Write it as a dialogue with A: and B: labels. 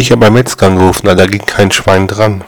A: Ich habe beim Metzger angerufen, da ging kein Schwein dran.